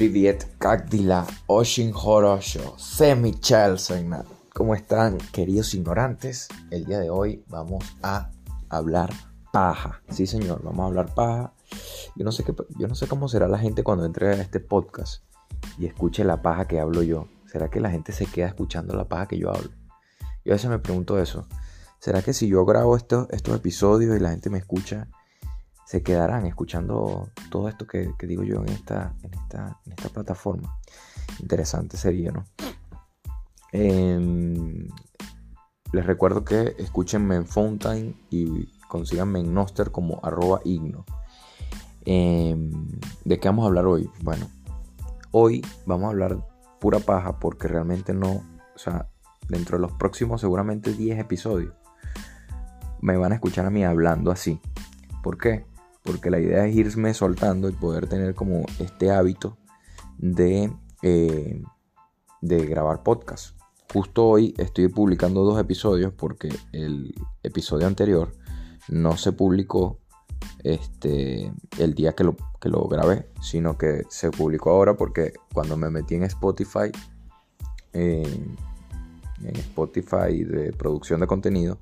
Privet, Oshin Horosho, Semi ¿Cómo están, queridos ignorantes? El día de hoy vamos a hablar paja. Sí, señor, vamos a hablar paja. Yo no sé, qué, yo no sé cómo será la gente cuando entre a este podcast y escuche la paja que hablo yo. ¿Será que la gente se queda escuchando la paja que yo hablo? Yo a veces me pregunto eso. ¿Será que si yo grabo esto, estos episodios y la gente me escucha, se quedarán escuchando todo esto que, digo yo en esta, en esta, en esta plataforma. Interesante sería, ¿no? Em, les recuerdo que escúchenme en Fountain y consíganme en Noster como arroba igno. Em, ¿De qué vamos a hablar hoy? Bueno, hoy vamos a hablar pura paja porque realmente no, o sea, dentro de los próximos seguramente 10 episodios me van a escuchar a mí hablando así. ¿Por qué? Porque la idea es irme soltando y poder tener como este hábito de, eh, de grabar podcast. Justo hoy estoy publicando dos episodios porque el episodio anterior no se publicó este, el día que lo, que lo grabé, sino que se publicó ahora porque cuando me metí en Spotify, en Spotify de producción de contenido,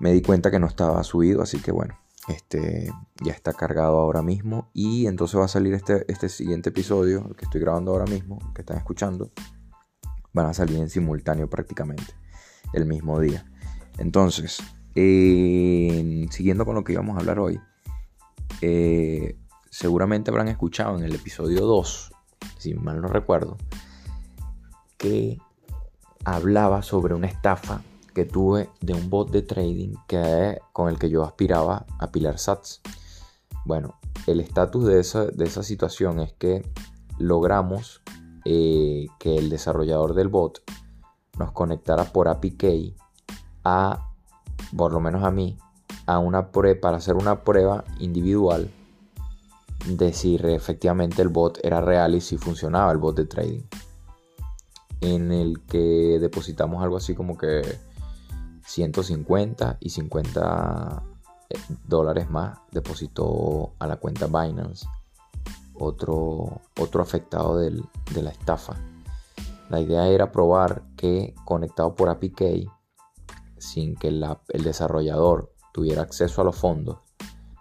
me di cuenta que no estaba subido, así que bueno, este, ya está cargado ahora mismo. Y entonces va a salir este, este siguiente episodio, el que estoy grabando ahora mismo, que están escuchando. Van a salir en simultáneo prácticamente, el mismo día. Entonces, siguiendo con lo que íbamos a hablar hoy, eh, seguramente habrán escuchado en el episodio 2, si mal no recuerdo, que hablaba sobre una estafa que tuve de un bot de trading que, con el que yo aspiraba a pilar sats. Bueno, el estatus de esa, de esa situación es que logramos eh, que el desarrollador del bot nos conectara por API a, por lo menos a mí, a una para hacer una prueba individual de si efectivamente el bot era real y si funcionaba el bot de trading. En el que depositamos algo así como que 150 y 50 eh, dólares más depositó a la cuenta Binance otro, otro afectado de la estafa. La idea era probar que conectado por APK, sin que el desarrollador tuviera acceso a los fondos,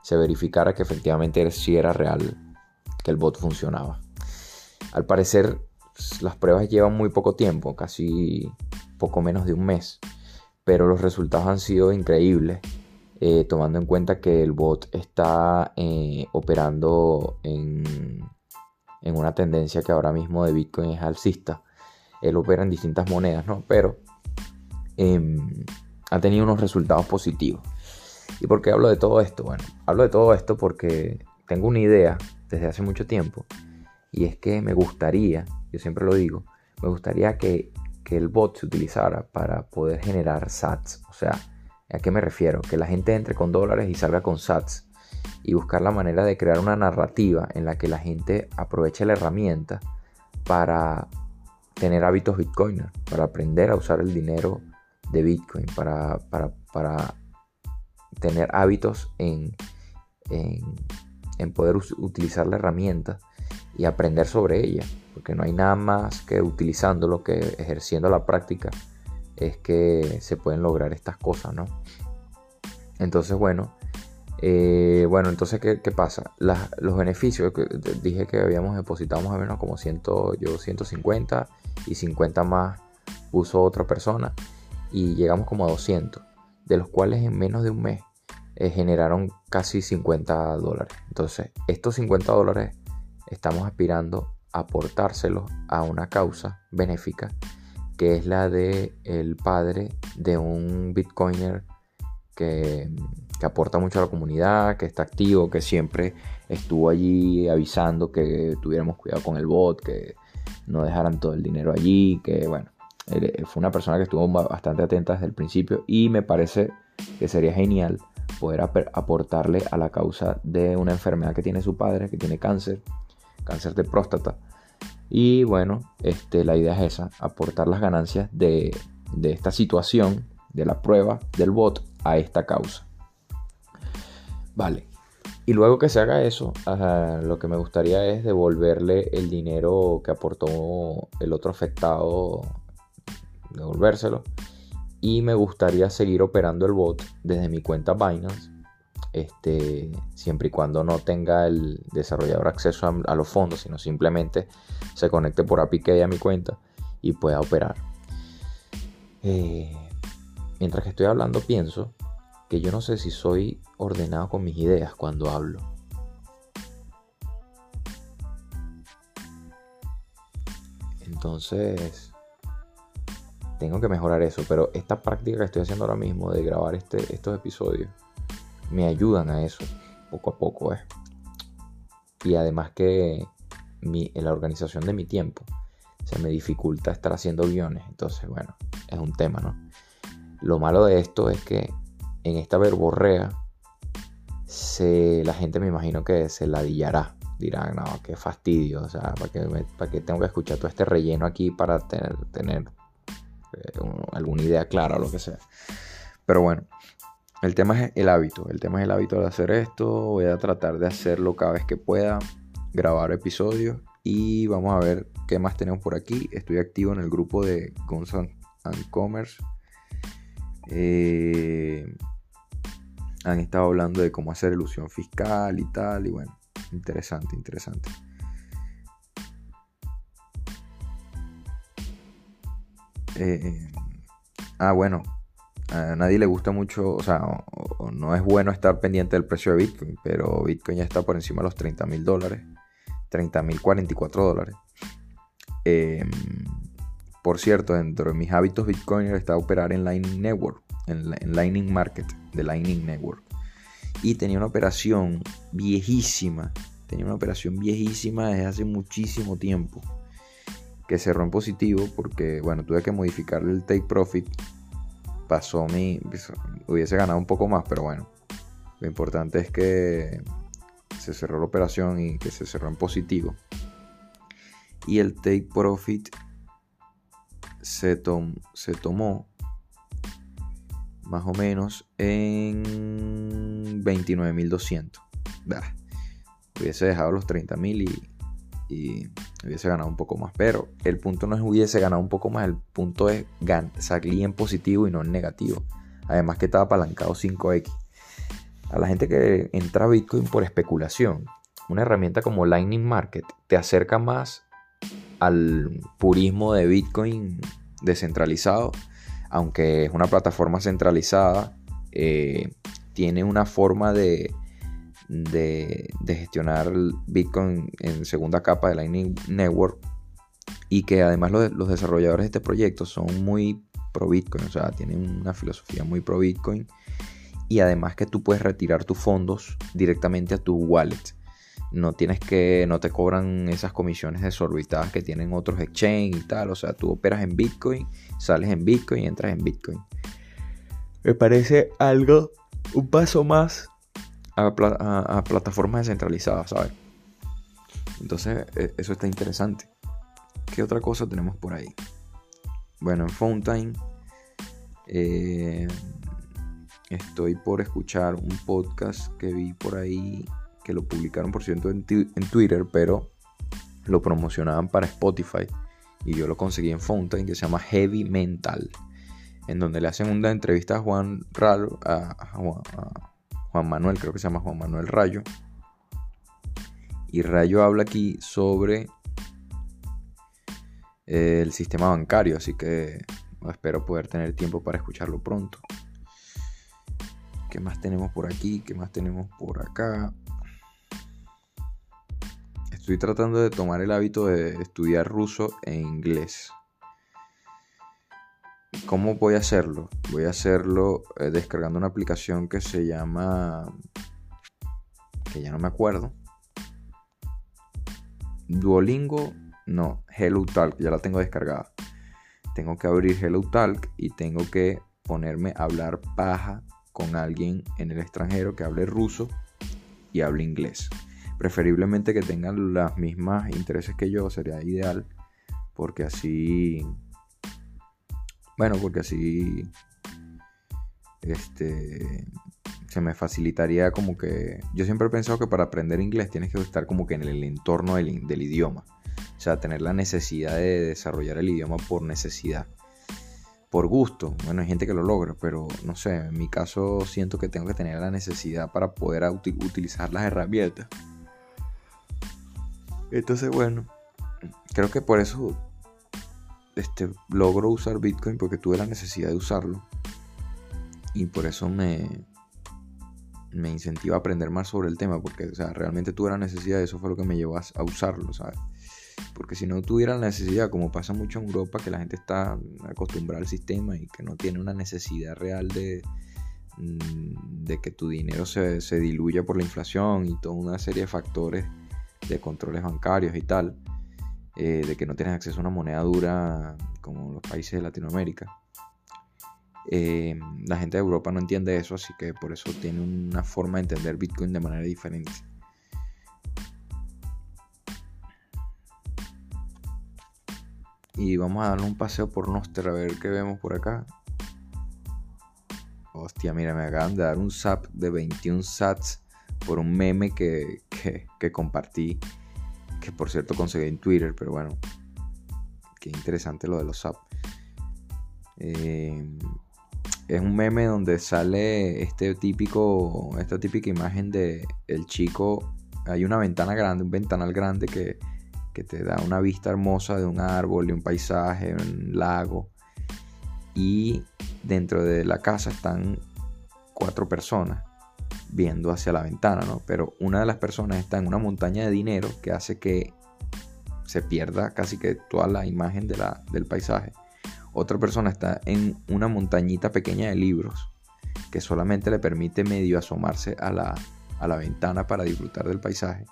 se verificara que efectivamente sí era real, que el bot funcionaba. Al parecer, las pruebas llevan muy poco tiempo, casi poco menos de un mes pero los resultados han sido increíbles, eh, tomando en cuenta que el bot está eh, operando en, una tendencia que ahora mismo de Bitcoin es alcista. Él opera en distintas monedas, ¿no? Pero em, ha tenido unos resultados positivos. ¿Y por qué hablo de todo esto? Bueno, hablo de todo esto porque tengo una idea desde hace mucho tiempo y es que me gustaría, yo siempre lo digo, me gustaría que que el bot se utilizara para poder generar sats. O sea, ¿a qué me refiero? Que la gente entre con dólares y salga con sats. Y buscar la manera de crear una narrativa en la que la gente aproveche la herramienta para tener hábitos bitcoin, para aprender a usar el dinero de bitcoin, para, para, tener hábitos en, en, en poder utilizar la herramienta y aprender sobre ella, porque no hay nada más que utilizándolo que ejerciendo la práctica es que se pueden lograr estas cosas, ¿no? Entonces, bueno, eh, bueno, entonces, ¿qué, pasa? los beneficios, que dije que habíamos depositado más menos como 100, yo 150 y 50 más puso otra persona y llegamos como a 200, de los cuales en menos de un mes eh, generaron casi 50 dólares. Entonces, estos 50 dólares estamos aspirando a aportárselos a una causa benéfica que es la de el padre de un bitcoiner que, que, aporta mucho a la comunidad, que está activo, que siempre estuvo allí avisando que tuviéramos cuidado con el bot, que no dejaran todo el dinero allí, que bueno, fue una persona que estuvo bastante atenta desde el principio y me parece que sería genial poder aportarle a la causa de una enfermedad que tiene su padre, que tiene cáncer, cáncer de próstata. Y bueno, este, la idea es esa, aportar las ganancias de, esta situación, de la prueba del bot, a esta causa. Vale, Y luego que se haga eso, lo que me gustaría es devolverle el dinero que aportó el otro afectado, devolvérselo. Y me gustaría seguir operando el bot desde mi cuenta Binance, este, siempre y cuando no tenga el desarrollador acceso a, los fondos, sino simplemente se conecte por API a mi cuenta y pueda operar. Eh, mientras que estoy hablando, pienso que yo no sé si soy ordenado con mis ideas cuando hablo. Entonces, tengo que mejorar eso, pero esta práctica que estoy haciendo ahora mismo de grabar este, estos episodios me ayudan a eso, poco a poco. ¿eh? Y además que mi, en la organización de mi tiempo se me dificulta estar haciendo guiones, entonces bueno, es un tema, ¿no? Lo malo de esto es que en esta verborrea se, la gente me imagino que se ladillará. Dirán, no, qué fastidio, o sea, ¿para qué, para tengo que escuchar todo este relleno aquí para tener, tener eh, alguna idea clara o lo que sea? Pero bueno, el tema es el hábito, el tema es el hábito de hacer esto, voy a tratar de hacerlo cada vez que pueda, grabar episodios y vamos a ver qué más tenemos por aquí. Estoy activo en el grupo de Guns and Commerce. Eh, han estado hablando de cómo hacer ilusión fiscal y tal. Y bueno, interesante, interesante. Eh, ah, bueno, a nadie le gusta mucho, o sea, no es bueno estar pendiente del precio de Bitcoin, pero Bitcoin ya está por encima de los 30 mil dólares, 30 mil 44 dólares. Em, por cierto, dentro de mis hábitos Bitcoin está operar en Lightning Network en, Lightning Market de Lightning Network. Y tenía una operación viejísima, tenía una operación viejísima desde hace muchísimo tiempo, que cerró en positivo porque, bueno, tuve que modificarle el take profit. Pasó mi, hubiese ganado un poco más, pero bueno, lo importante es que se cerró la operación y que se cerró en positivo. Y el take profit se, se tomó más o menos en 29.200. Hubiese dejado los 30.000 y, y hubiese ganado un poco más. Pero el punto no es hubiese ganado un poco más, el punto es salir en positivo y no en negativo. Además que estaba apalancado 5X. A la gente que entra a Bitcoin por especulación, una herramienta como Lightning Market te acerca más al purismo de Bitcoin descentralizado aunque es una plataforma centralizada, eh, tiene una forma de, de, gestionar Bitcoin en segunda capa de Lightning Network y que además los, los, desarrolladores de este proyecto son muy pro Bitcoin, o sea, tienen una filosofía muy pro Bitcoin y además que tú puedes retirar tus fondos directamente a tu wallet no tienes que, no te cobran esas comisiones desorbitadas que tienen otros exchange y tal. O sea, tú operas en Bitcoin, sales en Bitcoin y entras en Bitcoin. Me parece algo, un paso más a, plataformas descentralizadas, ¿sabes? Entonces, e, eso está interesante. ¿Qué otra cosa tenemos por ahí? Bueno, en Fountain eh, estoy por escuchar un podcast que vi por ahí que lo publicaron por cierto en, Twitter, pero lo promocionaban para Spotify. Y yo lo conseguí en Fountain, que se llama Heavy Mental, en donde le hacen una entrevista a Juan, Ralo, a, Juan Manuel, creo que se llama Juan Manuel Rayo. Y Rayo habla aquí sobre eh, el sistema bancario, así que espero poder tener tiempo para escucharlo pronto. ¿Qué más tenemos por aquí? ¿Qué más tenemos por acá? Estoy tratando de tomar el hábito de estudiar ruso e inglés. ¿Cómo voy a hacerlo? Voy a hacerlo eh, descargando una aplicación que se llama... que ya no me acuerdo. Duolingo, no, Hello Talk, ya la tengo descargada. Tengo que abrir Hello Talk y tengo que ponerme a hablar paja con alguien en el extranjero que hable ruso y hable inglés preferiblemente que tengan las mismas intereses que yo, sería ideal, porque así, bueno, porque así, este, se me facilitaría como que... Yo siempre he pensado que para aprender inglés tienes que estar como que en el entorno del, del idioma. O sea, tener la necesidad de desarrollar el idioma por necesidad. Por gusto. Bueno, hay gente que lo logra, pero no sé, en mi caso siento que tengo que tener la necesidad para poder utilizar las herramientas. Entonces, bueno, creo que por eso este, logro usar Bitcoin porque tuve la necesidad de usarlo. Y por eso me, me incentiva a aprender más sobre el tema, porque o sea, realmente tuve la necesidad, eso fue lo que me llevó a, usarlo, ¿sabes? Porque si no tuviera la necesidad, como pasa mucho en Europa, que la gente está acostumbrada al sistema y que no tiene una necesidad real de, mm, de que tu dinero se, se diluya por la inflación y toda una serie de factores de controles bancarios y tal, eh, de que no tienes acceso a una moneda dura como los países de Latinoamérica. Eh, la gente de Europa no entiende eso, así que por eso tiene una forma de entender Bitcoin de manera diferente. Y vamos a darle un paseo por Noster a ver qué vemos por acá. Hostia, mira, me acaban de dar un SAP de 21 sats por un meme que, compartí, que por cierto conseguí en Twitter, pero bueno, qué interesante lo de los SAP. Eh, es un meme donde sale este típico, esta típica imagen de el chico, hay una ventana grande, un ventanal grande que, que te da una vista hermosa de un árbol, de un paisaje, un lago. Y dentro de la casa están cuatro personas viendo hacia la ventana, ¿no? Pero una de las personas está en una montaña de dinero que hace que se pierda casi que toda la imagen de la, del paisaje. Otra persona está en una montañita pequeña de libros que solamente le permite medio asomarse a la, a la ventana para disfrutar del paisaje.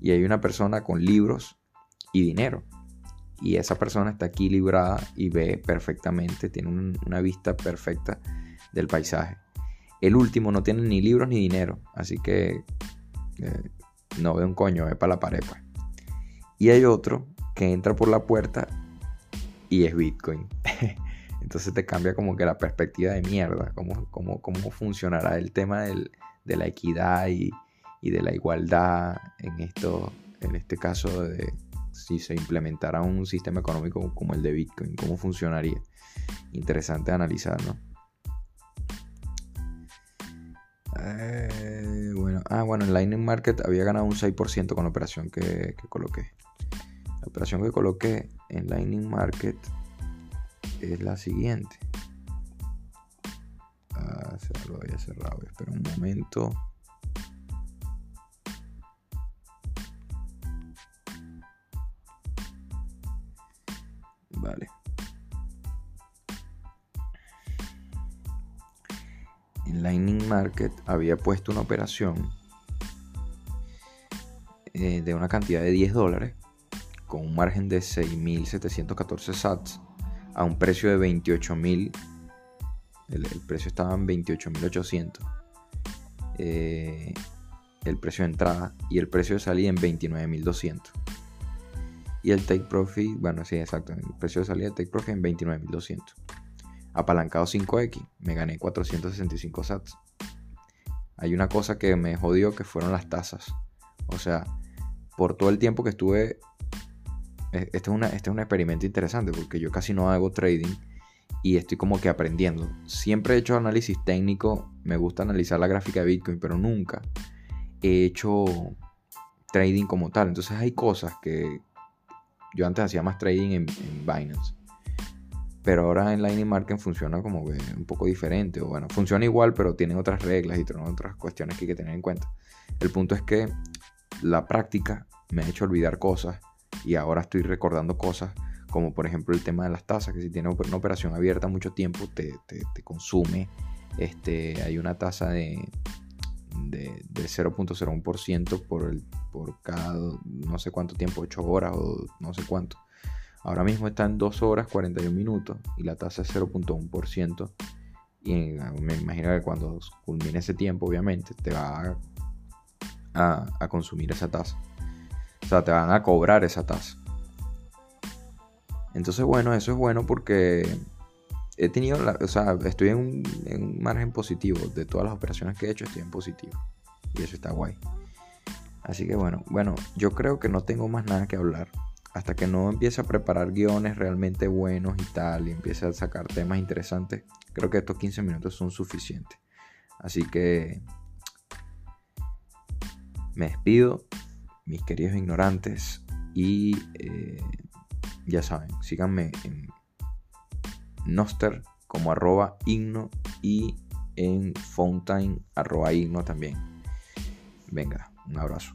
Y hay una persona con libros y dinero. Y esa persona está equilibrada y ve perfectamente, tiene una vista perfecta del paisaje. El último no tiene ni libros ni dinero, así que eh, no ve un coño, ve para la pared. Pues. Y hay otro que entra por la puerta y es Bitcoin. Entonces te cambia como que la perspectiva de mierda, cómo, cómo, cómo funcionará el tema de la equidad y, de la igualdad en, esto, en este caso de si se implementara un sistema económico como el de Bitcoin, cómo funcionaría. Interesante analizar, ¿no? Eh, bueno, ah, bueno, en Lightning Market había ganado un 6% con la operación que, coloqué. La operación que coloqué en Lightning Market es la siguiente. Ah, se lo había cerrado. Espera un momento. En Lightning Market había puesto una operación eh, de una cantidad de 10 dólares con un margen de 6.714 sats a un precio de 28.000 el, el, precio estaba en 28.800 eh, el precio de entrada y el precio de salida en 29.200 y el take profit bueno sí exacto el precio de salida del take profit en 29.200 apalancado 5X, me gané 465 sats. Hay una cosa que me jodió que fueron las tasas. O sea, por todo el tiempo que estuve... E, este es, este es un experimento interesante porque yo casi no hago trading y estoy como que aprendiendo. Siempre he hecho análisis técnico, me gusta analizar la gráfica de Bitcoin, pero nunca he hecho trading como tal. Entonces hay cosas que yo antes hacía más trading en Binance pero ahora en Lightning Market funciona como que un poco diferente. O bueno, funciona igual, pero tiene otras reglas y otras cuestiones que hay que tener en cuenta. El punto es que la práctica me ha hecho olvidar cosas y ahora estoy recordando cosas como por ejemplo el tema de las tasas, que si tiene una operación abierta mucho tiempo te, consume. Este, hay una tasa de, de, de 0.01% por, por cada no sé cuánto tiempo, 8 horas o no sé cuánto. Ahora mismo está en 2 horas 41 minutos y la tasa es 0.1%. Y me imagino que cuando culmine ese tiempo, obviamente, te va a, consumir esa tasa. O sea, te van a cobrar esa tasa. Entonces, bueno, eso es bueno porque he tenido, la, o sea, estoy en un, en un margen positivo. De todas las operaciones que he hecho, estoy en positivo. Y eso está guay. Así que bueno, bueno, yo creo que no tengo más nada que hablar. Hasta que no empiece a preparar guiones realmente buenos y tal, y empiece a sacar temas interesantes, creo que estos 15 minutos son suficientes. Así que me despido, mis queridos ignorantes, y eh, ya saben, síganme en Noster como arroba igno y en Fountain arroba igno también. Venga, un abrazo.